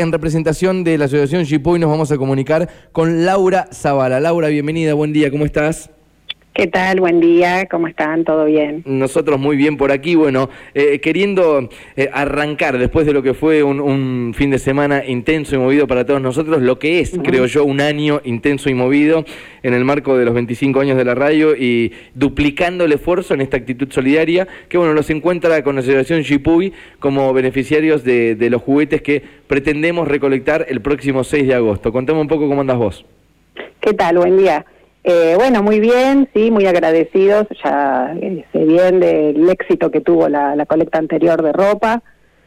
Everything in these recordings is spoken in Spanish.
en representación de la Asociación Chipoy nos vamos a comunicar con Laura Zavala. Laura, bienvenida, buen día, ¿cómo estás? ¿Qué tal? Buen día, ¿cómo están? ¿Todo bien? Nosotros muy bien por aquí, bueno, eh, queriendo eh, arrancar después de lo que fue un, fin de semana intenso y movido para todos nosotros, lo que es, creo yo, un año intenso y movido en el marco de los 25 años de la radio y duplicando el esfuerzo en esta actitud solidaria, que bueno, nos encuentra con la Asociación Shipuy como beneficiarios de, de los juguetes que pretendemos recolectar el próximo 6 de agosto. Contame un poco cómo andas vos. ¿Qué tal? Buen día. Eh, bueno, muy bien, sí, muy agradecidos. Ya eh, se bien del éxito que tuvo la, colecta anterior de ropa,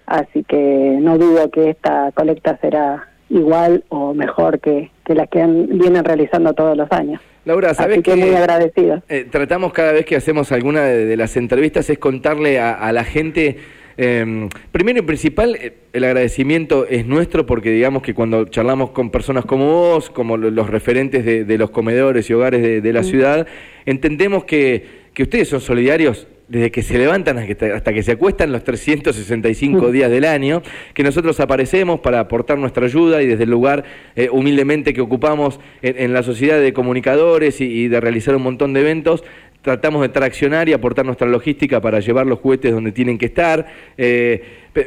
así que no dudo que esta colecta será igual o mejor que, que las que vienen realizando todos los años. Laura, ¿sabes que, muy agradecido. Eh, tratamos cada vez que hacemos alguna de, las entrevistas es contarle a la gente eh, primero y principal, eh, el agradecimiento es nuestro porque digamos que cuando charlamos con personas como vos, como los referentes de, los comedores y hogares de, la ciudad, entendemos que, que ustedes son solidarios desde que se levantan hasta que se acuestan los 365 mm. días del año, que nosotros aparecemos para aportar nuestra ayuda y desde el lugar eh, humildemente que ocupamos en, la sociedad de comunicadores y, de realizar un montón de eventos, tratamos de traccionar y aportar nuestra logística para llevar los juguetes donde tienen que estar, eh,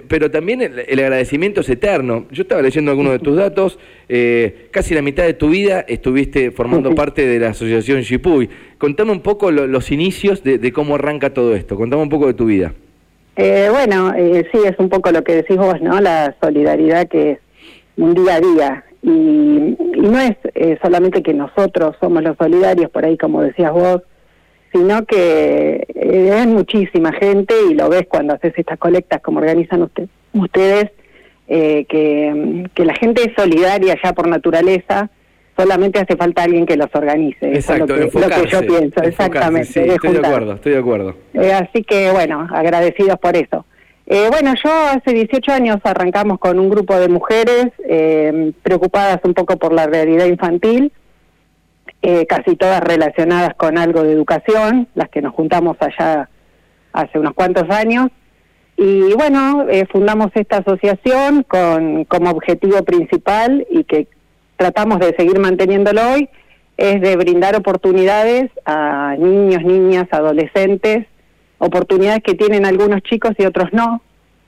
pero también el, agradecimiento es eterno. Yo estaba leyendo algunos de tus datos, eh, casi la mitad de tu vida estuviste formando parte de la asociación Shipuy. Contame un poco los inicios de, cómo arranca todo esto, contame un poco de tu vida. Eh, bueno, sí, es un poco lo que decís vos, ¿no? La solidaridad que es un día a día. Y, y no es solamente que nosotros somos los solidarios, por ahí como decías vos, sino que eh, es muchísima gente y lo ves cuando haces estas colectas como organizan usted, ustedes, eh, que, la gente es solidaria ya por naturaleza, solamente hace falta alguien que los organice. Exacto, es lo que, yo pienso, exactamente. estoy de acuerdo, estoy de acuerdo. Eh, así que bueno, agradecidos por eso. bueno, yo hace 18 años arrancamos con un grupo de mujeres preocupadas un poco por la realidad infantil eh, casi todas relacionadas con algo de educación, las que nos juntamos allá hace unos cuantos años. Y bueno, eh, fundamos esta asociación con como objetivo principal y que tratamos de seguir manteniéndolo hoy, es de brindar oportunidades a niños, niñas, adolescentes, oportunidades que tienen algunos chicos y otros no,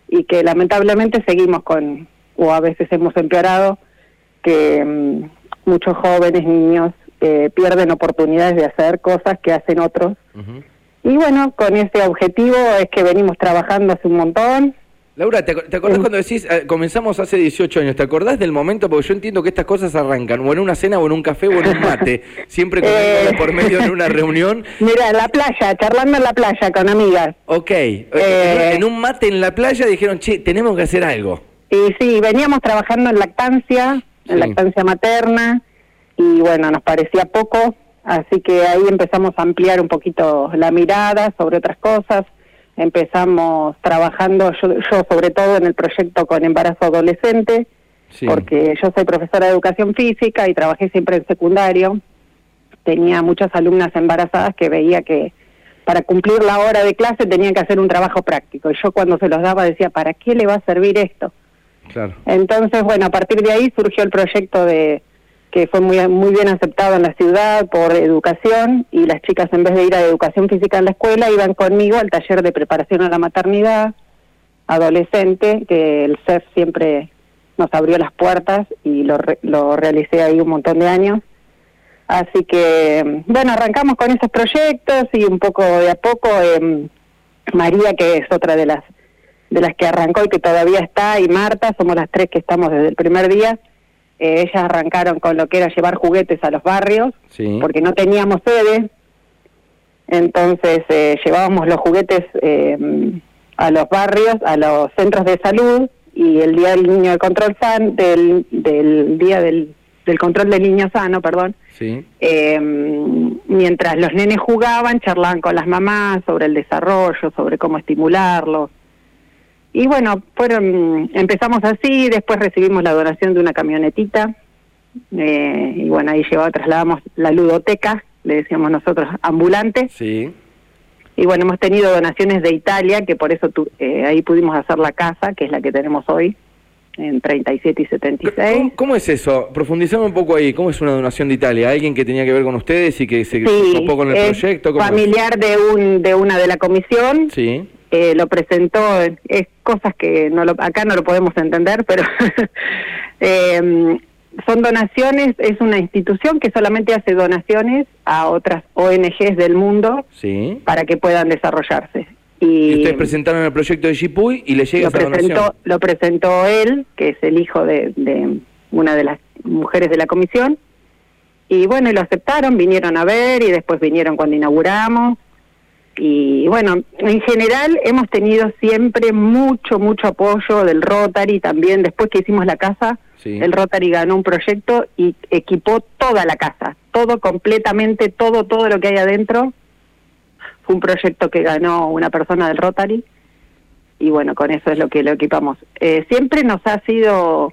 y que lamentablemente seguimos con, o a veces hemos empeorado, que mm, muchos jóvenes, niños, eh, pierden oportunidades de hacer cosas que hacen otros. Y bueno, con ese objetivo es que venimos trabajando hace un montón. Laura, ¿te, acordás cuando decís, eh, comenzamos hace 18 años, ¿te acordás del momento? Porque yo entiendo que estas cosas arrancan o en una cena o en un café o en un mate, siempre con eh, por medio en una reunión. Mira, en la playa, charlando en la playa con amigas. Ok, en un mate en la playa dijeron, che, tenemos que hacer algo. Y sí, veníamos trabajando en lactancia, en lactancia materna, y bueno, nos parecía poco, así que ahí empezamos a ampliar un poquito la mirada sobre otras cosas. Empezamos trabajando, yo, sobre todo en el proyecto con embarazo adolescente, porque yo soy profesora de educación física y trabajé siempre en secundario. Tenía muchas alumnas embarazadas que veía que para cumplir la hora de clase tenían que hacer un trabajo práctico. Y yo cuando se los daba decía, ¿para qué le va a servir esto? Claro. Entonces, bueno, a partir de ahí surgió el proyecto de que fue muy, muy bien aceptado en la ciudad por educación y las chicas en vez de ir a educación física en la escuela iban conmigo al taller de preparación a la maternidad adolescente que el CEF siempre nos abrió las puertas y lo, lo realicé ahí un montón de años. Así que, bueno, arrancamos con esos proyectos y un poco de a poco eh, María, que es otra de las de las que arrancó y que todavía está, y Marta, somos las tres que estamos desde el primer día, eh, ellas arrancaron con lo que era llevar juguetes a los barrios, porque no teníamos sede. Entonces eh, llevábamos los juguetes eh, a los barrios, a los centros de salud y el día del niño de control san, del, del día del, del control del niño sano, perdón. mientras los nenes jugaban, charlaban con las mamás sobre el desarrollo, sobre cómo estimularlos, y bueno, fueron, empezamos así, después recibimos la donación de una camionetita, eh, y bueno, ahí llevaba, trasladamos la ludoteca, le decíamos nosotros, ambulante. Sí. Y bueno, hemos tenido donaciones de Italia, que por eso tu, eh, ahí pudimos hacer la casa, que es la que tenemos hoy. en 37 y 76. ¿Cómo, cómo es eso? Profundizame un poco ahí. ¿Cómo es una donación de Italia? ¿Alguien que tenía que ver con ustedes y que se ocupó con el proyecto? ¿Cómo familiar de un de una de la comisión. Sí. Eh, lo presentó, es cosas que no lo, acá no lo podemos entender, pero eh, son donaciones, es una institución que solamente hace donaciones a otras ONGs del mundo sí. para que puedan desarrollarse. Y, ustedes presentaron el proyecto de Chipuy y le llega lo presentó, Lo presentó él, que es el hijo de, de una de las mujeres de la comisión, y bueno, y lo aceptaron, vinieron a ver y después vinieron cuando inauguramos. Y bueno, en general hemos tenido siempre mucho, mucho apoyo del Rotary, también después que hicimos la casa, el Rotary ganó un proyecto y equipó toda la casa, todo completamente, todo, todo lo que hay adentro. Fue un proyecto que ganó una persona del Rotary y bueno, con eso es lo que lo equipamos. Eh, siempre nos ha sido,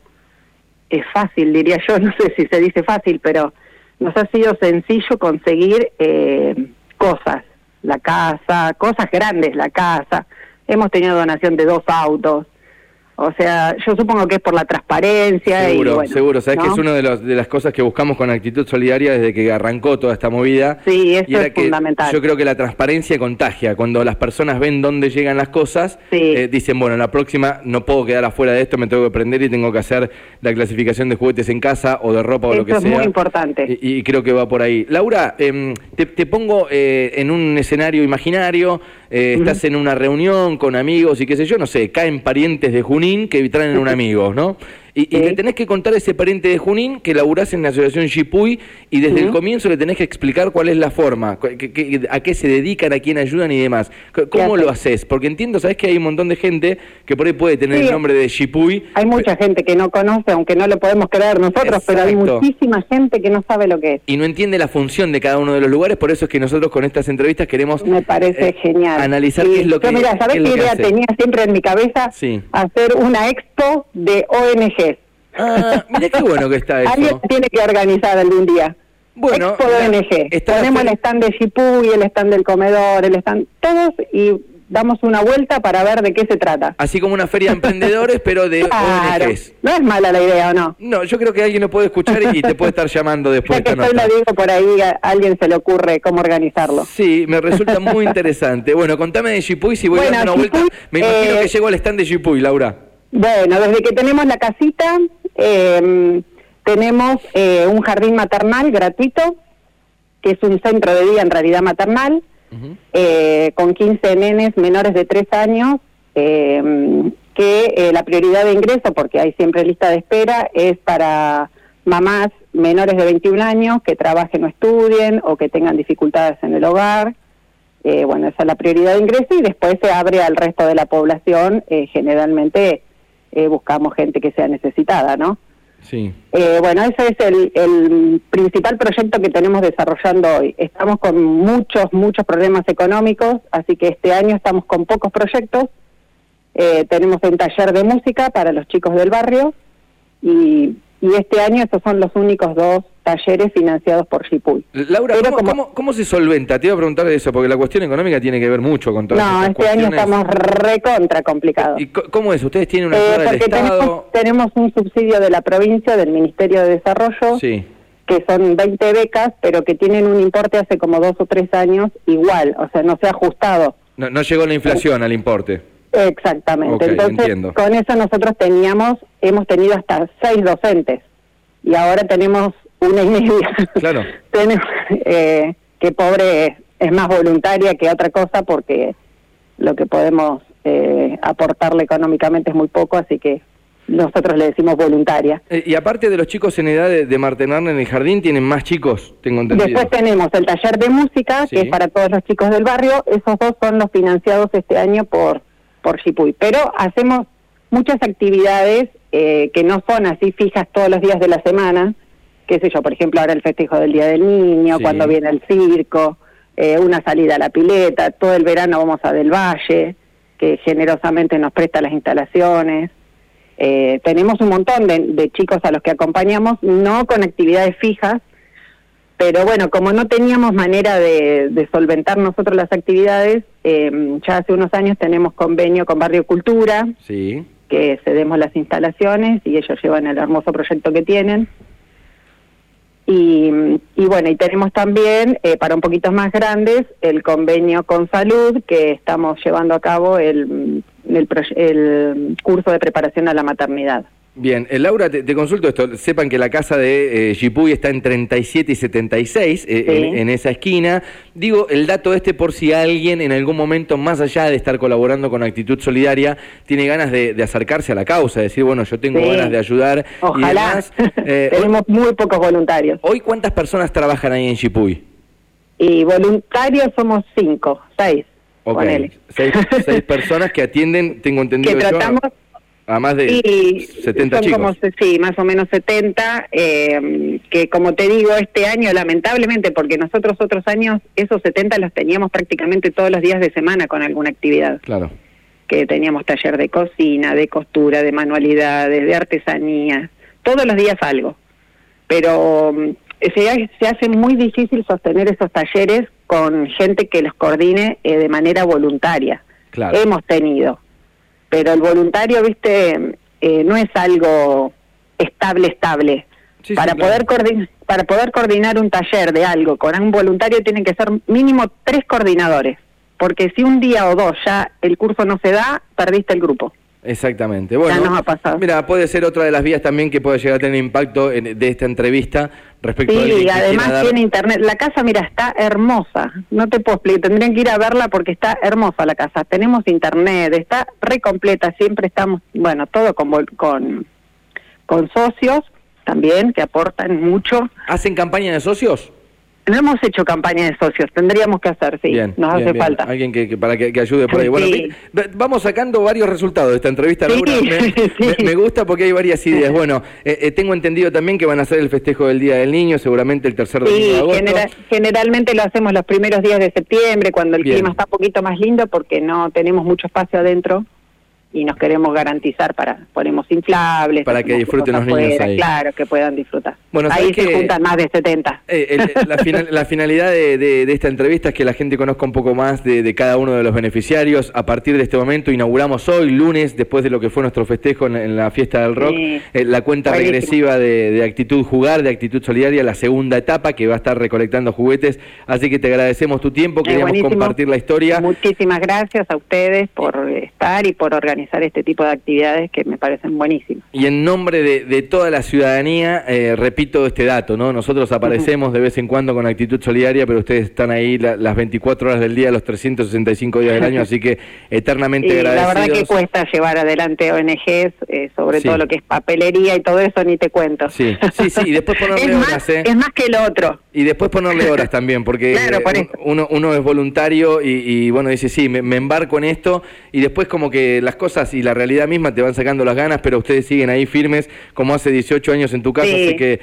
es fácil, diría yo, no sé si se dice fácil, pero nos ha sido sencillo conseguir eh, cosas, la casa, cosas grandes, la casa. Hemos tenido donación de dos autos, o sea, yo supongo que es por la transparencia. Seguro, y seguro. Sabes que es una de, de, las cosas que buscamos con Actitud Solidaria desde que arrancó toda esta movida. Sí, eso es fundamental. Yo creo que la transparencia contagia. Cuando las personas ven dónde llegan las cosas, eh, dicen, bueno, la próxima no puedo quedar afuera de esto, me tengo que prender y tengo que hacer la clasificación de juguetes en casa o de ropa o lo que sea. Eso es muy importante. Y, creo que va por ahí. Laura, em, te, pongo eh, en un escenario imaginario, eh, estás en una reunión con amigos y qué sé yo, no sé, caen parientes de Junín que traen un amigo, ¿no? Y, le tenés que contar a ese pariente de Junín que laburás en la asociación Chipuy y desde el comienzo le tenés que explicar cuál es la forma, a qué se dedican, a quién ayudan y demás. ¿Cómo lo haces? Porque entiendo, sabes que hay un montón de gente que por ahí puede tener el nombre de Chipuy. Hay mucha gente que no conoce, aunque no lo podemos creer nosotros, pero hay muchísima gente que no sabe lo que es. Y no entiende la función de cada uno de los lugares, por eso es que nosotros con estas entrevistas queremos Me parece eh, genial. analizar qué es lo que... Mira, ¿sabes qué, idea tenía siempre en mi cabeza? Sí. Hacer una expo de ONG Ah, mira qué bueno que está eso. Alguien tiene que organizar algún día. Bueno, Expo ONG. Ponemos el stand de Shipuy, el stand del comedor, el stand, todos y damos una vuelta para ver de qué se trata. Así como una feria de emprendedores, pero de claro. ONGs. No es mala la idea, ¿o no? No, yo creo que alguien lo puede escuchar y te puede estar llamando después. Ya que estoy lo digo por ahí, a alguien se le ocurre cómo organizarlo. Sí, me resulta muy interesante. Bueno, contame de Shipuy, si voy a dar una vuelta. Me imagino que eh, llego al stand de Shipuy, Laura. Bueno, desde que tenemos la casita, eh, tenemos eh, un jardín maternal gratuito, que es un centro de día en realidad maternal, eh, con 15 nenes menores de 3 años, em, que eh, la prioridad de ingreso, porque hay siempre lista de espera, es para mamás menores de 21 años que trabajen o estudien o que tengan dificultades en el hogar. bueno, esa es la prioridad de ingreso y después se abre al resto de la población, generalmente eh, buscamos gente que sea necesitada, ¿no? Sí. Eh, bueno, ese es el, principal proyecto que tenemos desarrollando hoy. Estamos con muchos, muchos problemas económicos, así que este año estamos con pocos proyectos. Eh, tenemos un taller de música para los chicos del barrio y y este año estos son los únicos dos talleres financiados por Shipuy. Laura, ¿cómo, se solventa? Te iba a preguntar de eso, porque la cuestión económica tiene que ver mucho con todo No, este año estamos recontra complicados. ¿Y cómo es? ¿Ustedes tienen una eh, del Estado? Tenemos, un subsidio de la provincia, del Ministerio de Desarrollo, que son 20 becas, pero que tienen un importe hace como dos o tres años igual, o sea, no se ha ajustado. No, no llegó la inflación al importe. Exactamente. Entonces, con eso nosotros teníamos, hemos tenido hasta seis docentes y ahora tenemos una y media. Claro. tenemos, eh, que pobre es, más voluntaria que otra cosa porque lo que podemos eh, aportarle económicamente es muy poco, así que nosotros le decimos voluntaria. Eh, y aparte de los chicos en edad de, de en el jardín, ¿tienen más chicos? Tengo entendido. Después tenemos el taller de música, que es para todos los chicos del barrio. Esos dos son los financiados este año por por Chipuy. Pero hacemos muchas actividades eh, que no son así fijas todos los días de la semana, qué sé yo, por ejemplo, ahora el festejo del Día del Niño, cuando viene el circo, eh, una salida a la pileta, todo el verano vamos a Del Valle, que generosamente nos presta las instalaciones. Eh, tenemos un montón de, chicos a los que acompañamos, no con actividades fijas, pero bueno, como no teníamos manera de, solventar nosotros las actividades, eh, ya hace unos años tenemos convenio con Barrio Cultura, sí. que cedemos las instalaciones y ellos llevan el hermoso proyecto que tienen. Y, bueno, y tenemos también, eh, para un poquito más grandes, el convenio con salud, que estamos llevando a cabo el, el curso de preparación a la maternidad. Bien, eh, Laura, te, consulto esto. Sepan que la casa de eh, está en 37 y 76, eh, en, esa esquina. Digo, el dato este por si alguien en algún momento, más allá de estar colaborando con Actitud Solidaria, tiene ganas de, acercarse a la causa, decir, bueno, yo tengo ganas de ayudar. Ojalá. Eh, Tenemos muy pocos voluntarios. ¿Hoy cuántas personas trabajan ahí en Chipuy? Y voluntarios somos cinco, seis. Ok, seis, seis, personas que atienden, tengo entendido. Que tratamos... A más de 70 chicos. Como, sí, más o menos 70, eh, que como te digo, este año lamentablemente, porque nosotros otros años esos 70 los teníamos prácticamente todos los días de semana con alguna actividad. Claro. Que teníamos taller de cocina, de costura, de manualidades, de artesanía, todos los días algo. Pero mm, se, se hace muy difícil sostener esos talleres con gente que los coordine eh, de manera voluntaria. Claro. Hemos tenido pero el voluntario, viste, eh, no es algo estable, estable. para, poder para poder coordinar un taller de algo con un voluntario tienen que ser mínimo tres coordinadores, porque si un día o dos ya el curso no se da, perdiste el grupo. Exactamente. Bueno, mira, puede ser otra de las vías también que puede llegar a tener impacto de esta entrevista respecto sí, a... Sí, además tiene internet. La casa, mira, está hermosa. No te puedo explicar, tendrían que ir a verla porque está hermosa la casa. Tenemos internet, está re completa, siempre estamos, bueno, todo con, con, con socios también que aportan mucho. ¿Hacen campaña de socios? No hemos hecho campaña de socios, tendríamos que hacer, sí, nos hace falta. Alguien que, para que, ayude por ahí. Bueno, vamos sacando varios resultados de esta entrevista, Me, gusta porque hay varias ideas. Bueno, eh, eh, tengo entendido también que van a hacer el festejo del Día del Niño, seguramente el tercer domingo de agosto. generalmente lo hacemos los primeros días de septiembre, cuando el clima está un poquito más lindo, porque no tenemos mucho espacio adentro y nos queremos garantizar para ponemos inflables para que disfruten los niños ahí. claro que puedan disfrutar. Bueno, ahí se juntan más de 70 eh, la, finalidad de, esta entrevista es que la gente conozca un poco más de, cada uno de los beneficiarios. A partir de este momento inauguramos hoy lunes después de lo que fue nuestro festejo en, la fiesta del rock eh, la cuenta regresiva de, actitud jugar de actitud solidaria la segunda etapa que va a estar recolectando juguetes. Así que te agradecemos tu tiempo queríamos compartir la historia. Muchísimas gracias a ustedes por estar y por organizar este tipo de actividades que me parecen buenísimas. Y en nombre de, toda la ciudadanía, eh, repito este dato, ¿no? Nosotros aparecemos de vez en cuando con actitud solidaria, pero ustedes están ahí las 24 horas del día, los 365 días del año, así que eternamente agradecidos. La verdad que cuesta llevar adelante ONGs, eh, sobre todo lo que es papelería y todo eso, ni te cuento. Sí, sí, sí, y después ponerle es horas, más, ¿eh? Es más que el otro. Y después ponerle horas también, porque uno, uno es voluntario y, bueno, dice, sí, me embarco en esto, y después como que las cosas y la realidad misma te van sacando las ganas, pero ustedes siguen ahí firmes como hace 18 años en tu casa, así que...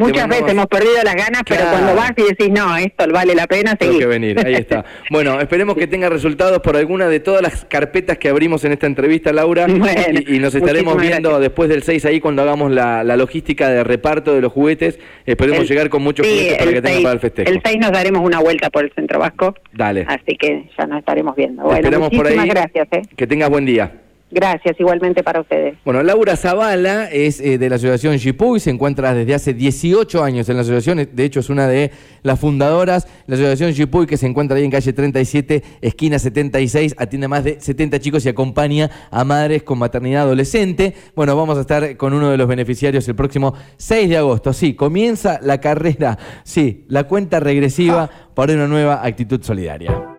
Muchas veces hemos perdido las ganas, pero cuando vas y decís, no, esto vale la pena, seguir. que venir, ahí está. bueno, esperemos que tenga resultados por alguna de todas las carpetas que abrimos en esta entrevista, Laura, y, nos estaremos viendo después del 6 ahí cuando hagamos la, logística de reparto de los juguetes. Esperemos llegar con muchos juguetes para que tengan para el festejo. El 6 nos daremos una vuelta por el Centro Vasco. Dale. Así que ya nos estaremos viendo. Bueno, muchísimas gracias. ¿eh? Que tengas buen día. Gracias, igualmente para ustedes. Bueno, Laura Zavala es eh, de la asociación Shipuy, se encuentra desde hace 18 años en la asociación, de hecho es una de las fundadoras. La asociación Shipuy, que se encuentra ahí en calle 37, esquina 76, atiende más de 70 chicos y acompaña a madres con maternidad adolescente. Bueno, vamos a estar con uno de los beneficiarios el próximo 6 de agosto. Sí, comienza la carrera, sí, la cuenta regresiva para una nueva actitud solidaria.